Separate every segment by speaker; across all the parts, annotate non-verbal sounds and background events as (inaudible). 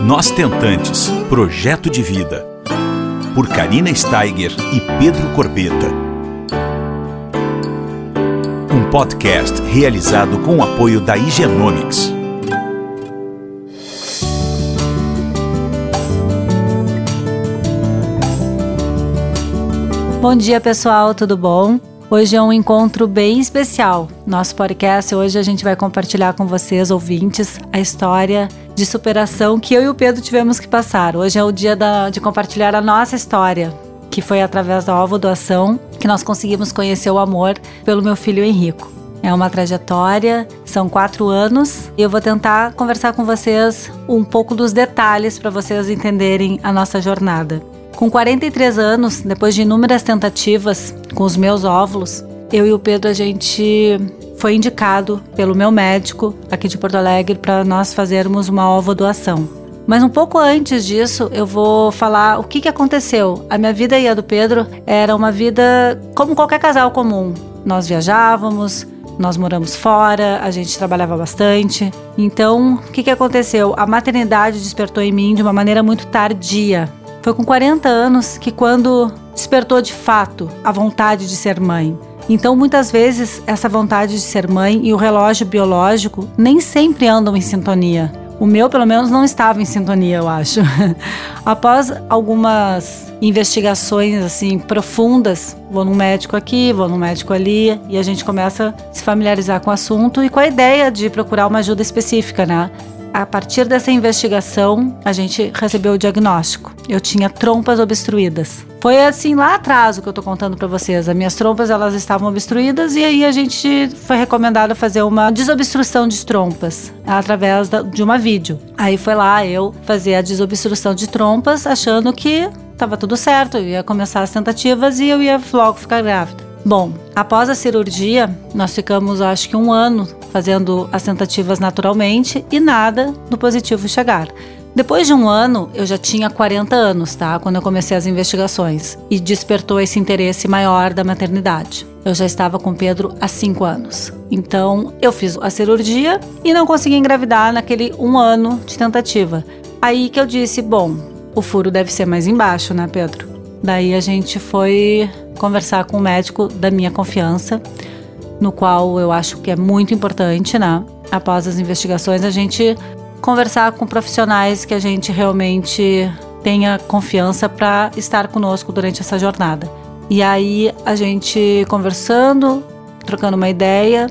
Speaker 1: Nós Tentantes Projeto de Vida. Por Karina Steiger e Pedro Corbeta. Um podcast realizado com o apoio da Higienomics.
Speaker 2: Bom dia, pessoal, tudo bom? Hoje é um encontro bem especial. Nosso podcast hoje a gente vai compartilhar com vocês, ouvintes, a história de superação que eu e o Pedro tivemos que passar. Hoje é o dia da, de compartilhar a nossa história, que foi através da ovo doação que nós conseguimos conhecer o amor pelo meu filho Henrico. É uma trajetória, são quatro anos e eu vou tentar conversar com vocês um pouco dos detalhes para vocês entenderem a nossa jornada. Com 43 anos, depois de inúmeras tentativas com os meus óvulos, eu e o Pedro a gente foi indicado pelo meu médico aqui de Porto Alegre para nós fazermos uma ovo doação. Mas um pouco antes disso, eu vou falar o que, que aconteceu. A minha vida e a do Pedro era uma vida como qualquer casal comum. Nós viajávamos, nós moramos fora, a gente trabalhava bastante. Então, o que, que aconteceu? A maternidade despertou em mim de uma maneira muito tardia. Foi com 40 anos que, quando despertou de fato a vontade de ser mãe. Então, muitas vezes, essa vontade de ser mãe e o relógio biológico nem sempre andam em sintonia. O meu, pelo menos, não estava em sintonia, eu acho. (laughs) Após algumas investigações assim profundas, vou num médico aqui, vou num médico ali, e a gente começa a se familiarizar com o assunto e com a ideia de procurar uma ajuda específica, né? A partir dessa investigação, a gente recebeu o diagnóstico. Eu tinha trompas obstruídas. Foi assim lá atrás o que eu tô contando para vocês. As minhas trompas elas estavam obstruídas e aí a gente foi recomendado fazer uma desobstrução de trompas através de uma vídeo. Aí foi lá eu fazer a desobstrução de trompas achando que estava tudo certo, eu ia começar as tentativas e eu ia logo ficar grávida. Bom, após a cirurgia, nós ficamos acho que um ano fazendo as tentativas naturalmente e nada do positivo chegar. Depois de um ano, eu já tinha 40 anos, tá? Quando eu comecei as investigações e despertou esse interesse maior da maternidade. Eu já estava com Pedro há 5 anos. Então, eu fiz a cirurgia e não consegui engravidar naquele um ano de tentativa. Aí que eu disse: bom, o furo deve ser mais embaixo, né, Pedro? Daí a gente foi conversar com um médico da minha confiança, no qual eu acho que é muito importante, né? Após as investigações, a gente conversar com profissionais que a gente realmente tenha confiança para estar conosco durante essa jornada. E aí a gente conversando, trocando uma ideia,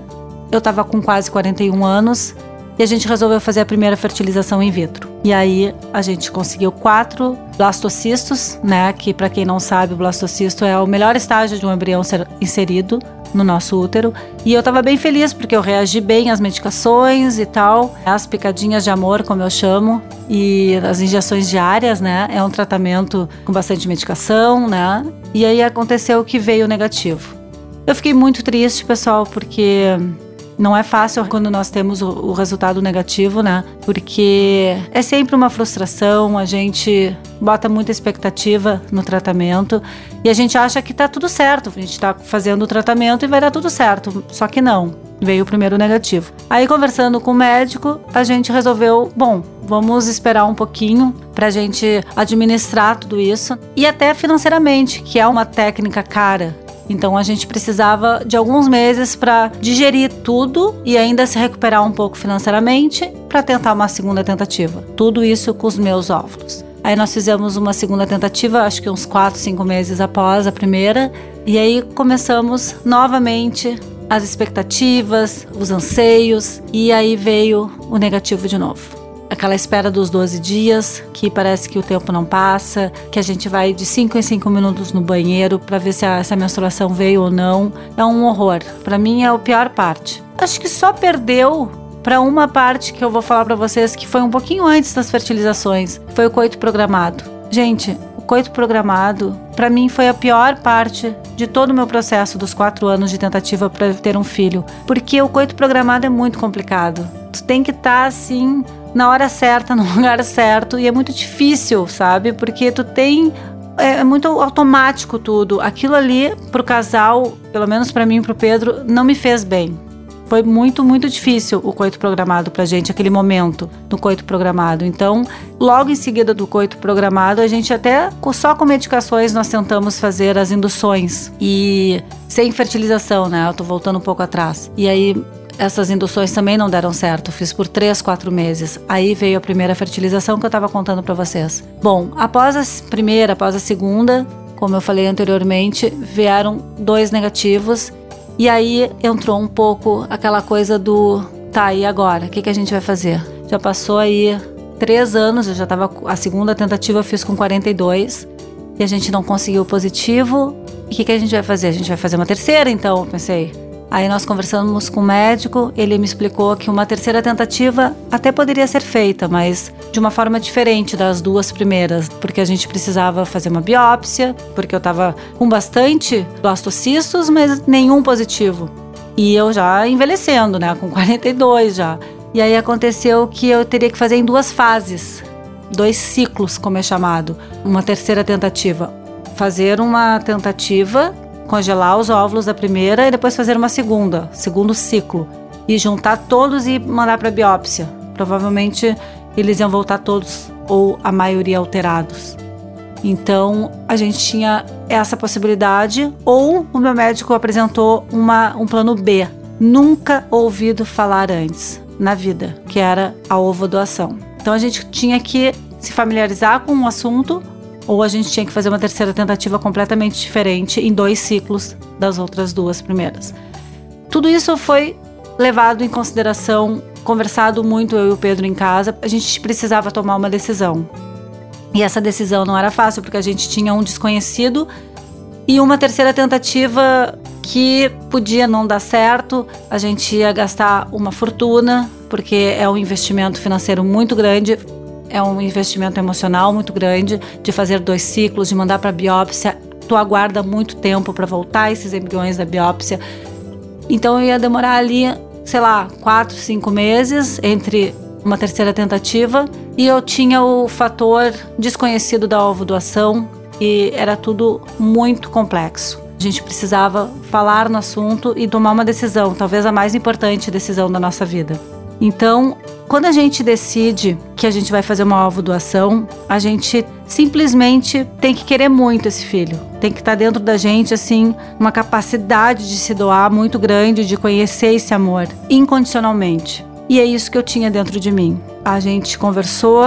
Speaker 2: eu estava com quase 41 anos e a gente resolveu fazer a primeira fertilização in vitro. E aí a gente conseguiu quatro blastocistos, né? Que para quem não sabe, o blastocisto é o melhor estágio de um embrião ser inserido no nosso útero. E eu tava bem feliz porque eu reagi bem às medicações e tal, as picadinhas de amor, como eu chamo, e as injeções diárias, né? É um tratamento com bastante medicação, né? E aí aconteceu que veio negativo. Eu fiquei muito triste, pessoal, porque não é fácil quando nós temos o, o, resultado negativo, né? Porque é sempre uma frustração, a gente bota muita expectativa no tratamento e a gente acha que tá tudo certo, a gente tá fazendo o tratamento e vai dar tudo certo. Só que não, veio o primeiro negativo. Aí conversando com o médico, a gente resolveu, bom, vamos esperar um pouquinho para a gente administrar tudo isso e até financeiramente, que é uma técnica cara então a gente precisava de alguns meses para digerir tudo e ainda se recuperar um pouco financeiramente para tentar uma segunda tentativa. Tudo isso com os meus óvulos. Aí nós fizemos uma segunda tentativa, acho que uns 4, 5 meses após a primeira, e aí começamos novamente as expectativas, os anseios, e aí veio o negativo de novo aquela espera dos 12 dias, que parece que o tempo não passa, que a gente vai de 5 em 5 minutos no banheiro para ver se a, se a menstruação veio ou não. É um horror. Para mim é a pior parte. Acho que só perdeu para uma parte que eu vou falar para vocês que foi um pouquinho antes das fertilizações, foi o coito programado. Gente, o coito programado, para mim foi a pior parte de todo o meu processo dos quatro anos de tentativa para ter um filho, porque o coito programado é muito complicado. Tu tem que estar tá, assim na hora certa, (laughs) no lugar certo. E é muito difícil, sabe? Porque tu tem. É, é muito automático tudo. Aquilo ali, pro casal, pelo menos para mim e pro Pedro, não me fez bem. Foi muito, muito difícil o coito programado pra gente, aquele momento do coito programado. Então, logo em seguida do coito programado, a gente até só com medicações nós tentamos fazer as induções e sem fertilização, né? Eu tô voltando um pouco atrás. E aí essas induções também não deram certo. Fiz por três, quatro meses. Aí veio a primeira fertilização que eu estava contando para vocês. Bom, após a primeira, após a segunda, como eu falei anteriormente, vieram dois negativos. E aí entrou um pouco aquela coisa do tá, e agora? O que, que a gente vai fazer? Já passou aí três anos, eu já estava. A segunda tentativa eu fiz com 42 e a gente não conseguiu positivo. E o que, que a gente vai fazer? A gente vai fazer uma terceira, então, pensei. Aí nós conversamos com o médico, ele me explicou que uma terceira tentativa até poderia ser feita, mas de uma forma diferente das duas primeiras, porque a gente precisava fazer uma biópsia, porque eu estava com bastante blastocistos, mas nenhum positivo. E eu já envelhecendo, né, com 42 já. E aí aconteceu que eu teria que fazer em duas fases, dois ciclos, como é chamado, uma terceira tentativa. Fazer uma tentativa congelar os óvulos da primeira e depois fazer uma segunda, segundo ciclo, e juntar todos e mandar para biópsia. Provavelmente eles iam voltar todos ou a maioria alterados. Então a gente tinha essa possibilidade, ou o meu médico apresentou uma, um plano B, nunca ouvido falar antes na vida, que era a ovodoação. Então a gente tinha que se familiarizar com o assunto ou a gente tinha que fazer uma terceira tentativa completamente diferente em dois ciclos das outras duas primeiras. Tudo isso foi levado em consideração, conversado muito eu e o Pedro em casa. A gente precisava tomar uma decisão. E essa decisão não era fácil porque a gente tinha um desconhecido e uma terceira tentativa que podia não dar certo, a gente ia gastar uma fortuna, porque é um investimento financeiro muito grande, é um investimento emocional muito grande de fazer dois ciclos, de mandar para biópsia. Tu aguarda muito tempo para voltar esses embriões da biópsia. Então eu ia demorar ali, sei lá, quatro, cinco meses entre uma terceira tentativa e eu tinha o fator desconhecido da ovo doação e era tudo muito complexo. A gente precisava falar no assunto e tomar uma decisão, talvez a mais importante decisão da nossa vida. Então, quando a gente decide que a gente vai fazer uma alvo doação, a gente simplesmente tem que querer muito esse filho. Tem que estar dentro da gente, assim, uma capacidade de se doar muito grande, de conhecer esse amor incondicionalmente. E é isso que eu tinha dentro de mim. A gente conversou,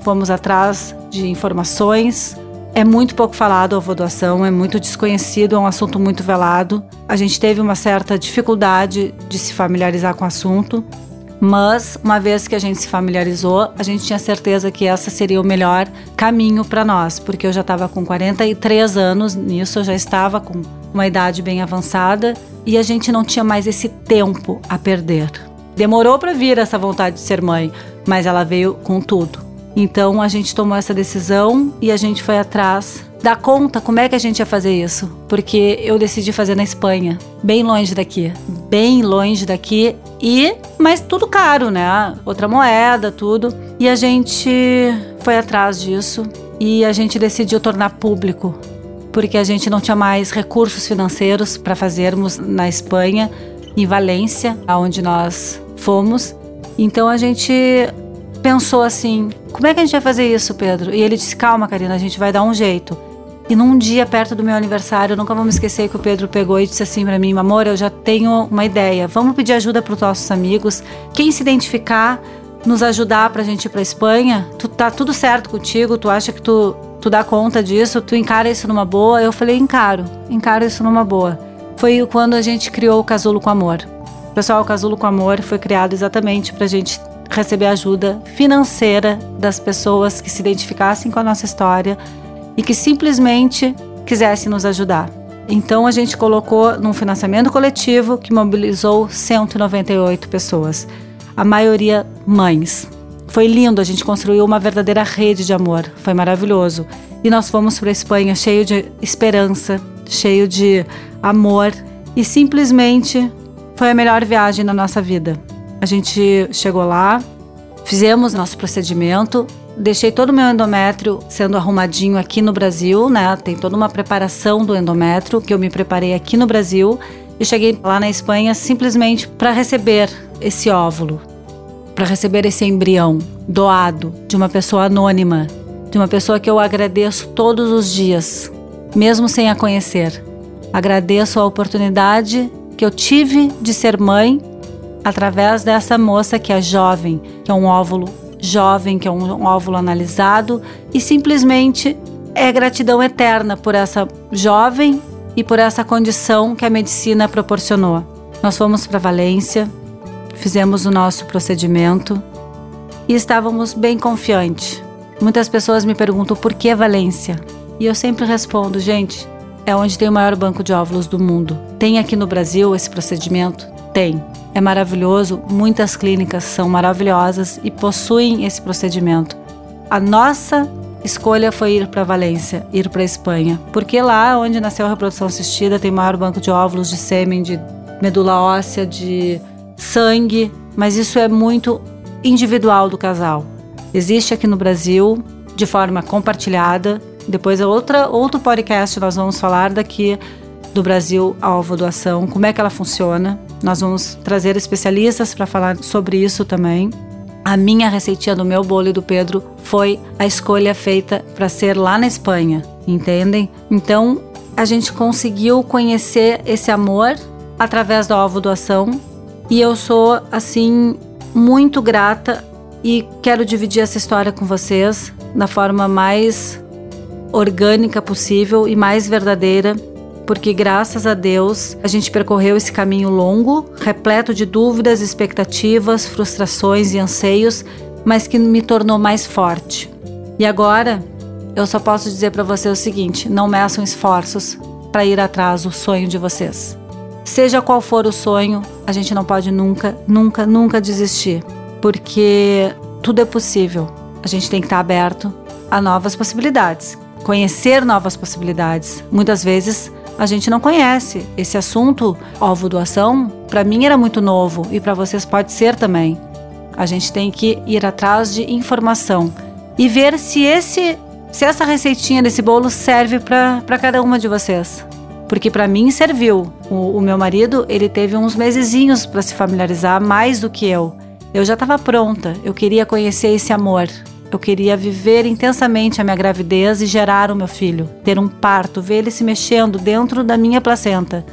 Speaker 2: fomos atrás de informações. É muito pouco falado a doação, é muito desconhecido, é um assunto muito velado. A gente teve uma certa dificuldade de se familiarizar com o assunto. Mas, uma vez que a gente se familiarizou, a gente tinha certeza que essa seria o melhor caminho para nós, porque eu já estava com 43 anos nisso, eu já estava com uma idade bem avançada e a gente não tinha mais esse tempo a perder. Demorou para vir essa vontade de ser mãe, mas ela veio com tudo. Então a gente tomou essa decisão e a gente foi atrás dar conta como é que a gente ia fazer isso, porque eu decidi fazer na Espanha, bem longe daqui, bem longe daqui e mas tudo caro, né? Outra moeda, tudo. E a gente foi atrás disso e a gente decidiu tornar público, porque a gente não tinha mais recursos financeiros para fazermos na Espanha, em Valência, aonde nós fomos. Então a gente pensou assim: como é que a gente vai fazer isso, Pedro? E ele disse: calma, Karina, a gente vai dar um jeito. E num dia perto do meu aniversário, eu nunca vou me esquecer que o Pedro pegou e disse assim para mim: Amor, eu já tenho uma ideia. Vamos pedir ajuda para os nossos amigos. Quem se identificar, nos ajudar para a gente ir para Espanha. Tu tá tudo certo contigo? Tu acha que tu, tu dá conta disso? Tu encara isso numa boa? Eu falei: encaro, encaro isso numa boa. Foi quando a gente criou o Casulo com Amor. Pessoal, o Casulo com Amor foi criado exatamente para a gente receber ajuda financeira das pessoas que se identificassem com a nossa história e que simplesmente quisesse nos ajudar. Então a gente colocou num financiamento coletivo que mobilizou 198 pessoas, a maioria mães. Foi lindo, a gente construiu uma verdadeira rede de amor, foi maravilhoso. E nós fomos para a Espanha cheio de esperança, cheio de amor e simplesmente foi a melhor viagem da nossa vida. A gente chegou lá, fizemos nosso procedimento, Deixei todo o meu endométrio sendo arrumadinho aqui no Brasil, né? Tem toda uma preparação do endométrio que eu me preparei aqui no Brasil Eu cheguei lá na Espanha simplesmente para receber esse óvulo, para receber esse embrião doado de uma pessoa anônima, de uma pessoa que eu agradeço todos os dias, mesmo sem a conhecer. Agradeço a oportunidade que eu tive de ser mãe através dessa moça que é jovem, que é um óvulo jovem, que é um óvulo analisado e simplesmente é gratidão eterna por essa jovem e por essa condição que a medicina proporcionou. Nós fomos para Valência, fizemos o nosso procedimento e estávamos bem confiantes. Muitas pessoas me perguntam por que Valência? E eu sempre respondo, gente, é onde tem o maior banco de óvulos do mundo. Tem aqui no Brasil esse procedimento? Tem. É maravilhoso, muitas clínicas são maravilhosas e possuem esse procedimento. A nossa escolha foi ir para Valência, ir para Espanha, porque lá onde nasceu a reprodução assistida tem maior banco de óvulos, de sêmen, de medula óssea, de sangue, mas isso é muito individual do casal. Existe aqui no Brasil de forma compartilhada. Depois é outra outro podcast nós vamos falar daqui do Brasil a ovo doação, como é que ela funciona. Nós vamos trazer especialistas para falar sobre isso também. A minha receitinha do meu bolo e do Pedro foi a escolha feita para ser lá na Espanha, entendem? Então a gente conseguiu conhecer esse amor através da ovo doação e eu sou assim muito grata e quero dividir essa história com vocês da forma mais orgânica possível e mais verdadeira, porque graças a Deus a gente percorreu esse caminho longo, repleto de dúvidas, expectativas, frustrações e anseios, mas que me tornou mais forte. E agora eu só posso dizer para você o seguinte: não meçam esforços para ir atrás do sonho de vocês. Seja qual for o sonho, a gente não pode nunca, nunca, nunca desistir, porque tudo é possível. A gente tem que estar aberto a novas possibilidades, conhecer novas possibilidades. Muitas vezes a gente não conhece esse assunto, ovo doação, para mim era muito novo e para vocês pode ser também. A gente tem que ir atrás de informação e ver se esse se essa receitinha desse bolo serve para cada uma de vocês porque para mim serviu. O, o, meu marido, ele teve uns mesezinhos para se familiarizar mais do que eu. Eu já estava pronta, eu queria conhecer esse amor. Eu queria viver intensamente a minha gravidez e gerar o meu filho, ter um parto, ver ele se mexendo dentro da minha placenta.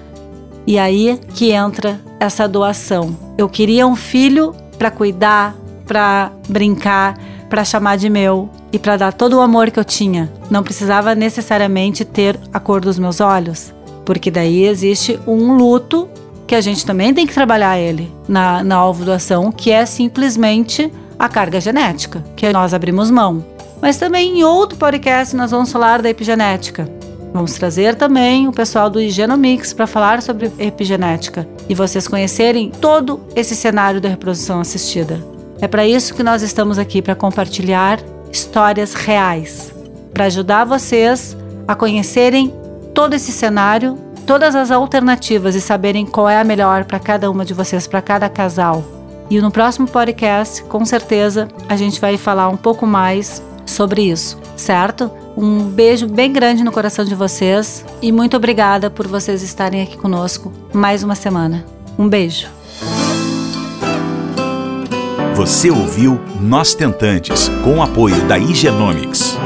Speaker 2: E aí que entra essa doação. Eu queria um filho para cuidar, para brincar, para chamar de meu e para dar todo o amor que eu tinha. Não precisava necessariamente ter a cor dos meus olhos porque daí existe um luto que a gente também tem que trabalhar ele na, na alvo doação, que é simplesmente a carga genética, que nós abrimos mão. Mas também em outro podcast nós vamos falar da epigenética. Vamos trazer também o pessoal do Genomics para falar sobre epigenética e vocês conhecerem todo esse cenário da reprodução assistida. É para isso que nós estamos aqui para compartilhar histórias reais, para ajudar vocês a conhecerem todo esse cenário, todas as alternativas e saberem qual é a melhor para cada uma de vocês, para cada casal. E no próximo podcast, com certeza, a gente vai falar um pouco mais sobre isso, certo? Um beijo bem grande no coração de vocês e muito obrigada por vocês estarem aqui conosco mais uma semana. Um beijo.
Speaker 1: Você ouviu Nós Tentantes, com o apoio da Igenomics.